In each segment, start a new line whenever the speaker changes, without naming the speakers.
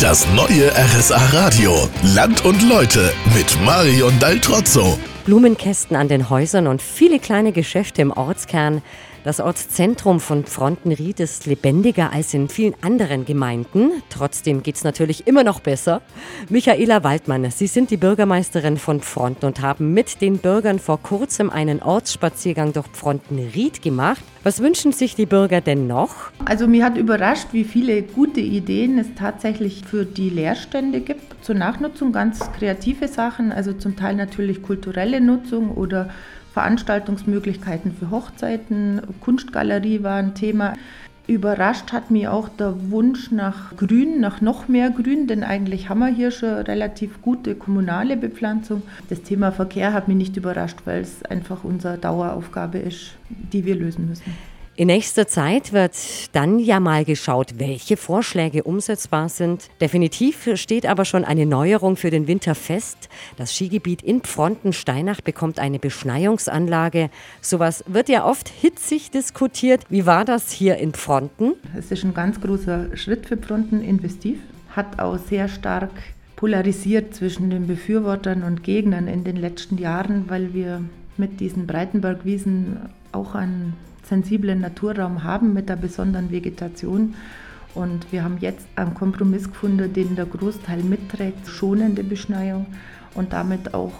Das neue RSA Radio. Land und Leute mit Marion Daltrozzo.
Blumenkästen an den Häusern und viele kleine Geschäfte im Ortskern. Das Ortszentrum von Frontenried ist lebendiger als in vielen anderen Gemeinden. Trotzdem geht es natürlich immer noch besser. Michaela Waldmann, Sie sind die Bürgermeisterin von Fronten und haben mit den Bürgern vor kurzem einen Ortsspaziergang durch Frontenried gemacht. Was wünschen sich die Bürger denn noch?
Also mir hat überrascht, wie viele gute Ideen es tatsächlich für die Leerstände gibt. Zur Nachnutzung ganz kreative Sachen, also zum Teil natürlich kulturelle Nutzung oder Veranstaltungsmöglichkeiten für Hochzeiten, Kunstgalerie war ein Thema. Überrascht hat mich auch der Wunsch nach Grün, nach noch mehr Grün, denn eigentlich haben wir hier schon relativ gute kommunale Bepflanzung. Das Thema Verkehr hat mich nicht überrascht, weil es einfach unsere Daueraufgabe ist, die wir lösen müssen.
In nächster Zeit wird dann ja mal geschaut, welche Vorschläge umsetzbar sind. Definitiv steht aber schon eine Neuerung für den Winter fest. Das Skigebiet in Frontensteinach bekommt eine Beschneiungsanlage. Sowas wird ja oft hitzig diskutiert. Wie war das hier in Fronten?
Es ist ein ganz großer Schritt für Fronten investiv, hat auch sehr stark polarisiert zwischen den Befürwortern und Gegnern in den letzten Jahren, weil wir mit diesen Breitenbergwiesen auch einen sensiblen Naturraum haben mit der besonderen Vegetation. Und wir haben jetzt einen Kompromiss gefunden, den der Großteil mitträgt, schonende Beschneiung und damit auch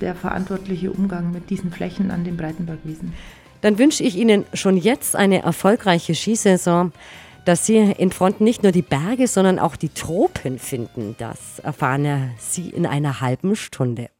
der verantwortliche Umgang mit diesen Flächen an den Breitenbergwiesen.
Dann wünsche ich Ihnen schon jetzt eine erfolgreiche Skisaison, dass Sie in Front nicht nur die Berge, sondern auch die Tropen finden. Das erfahren Sie in einer halben Stunde.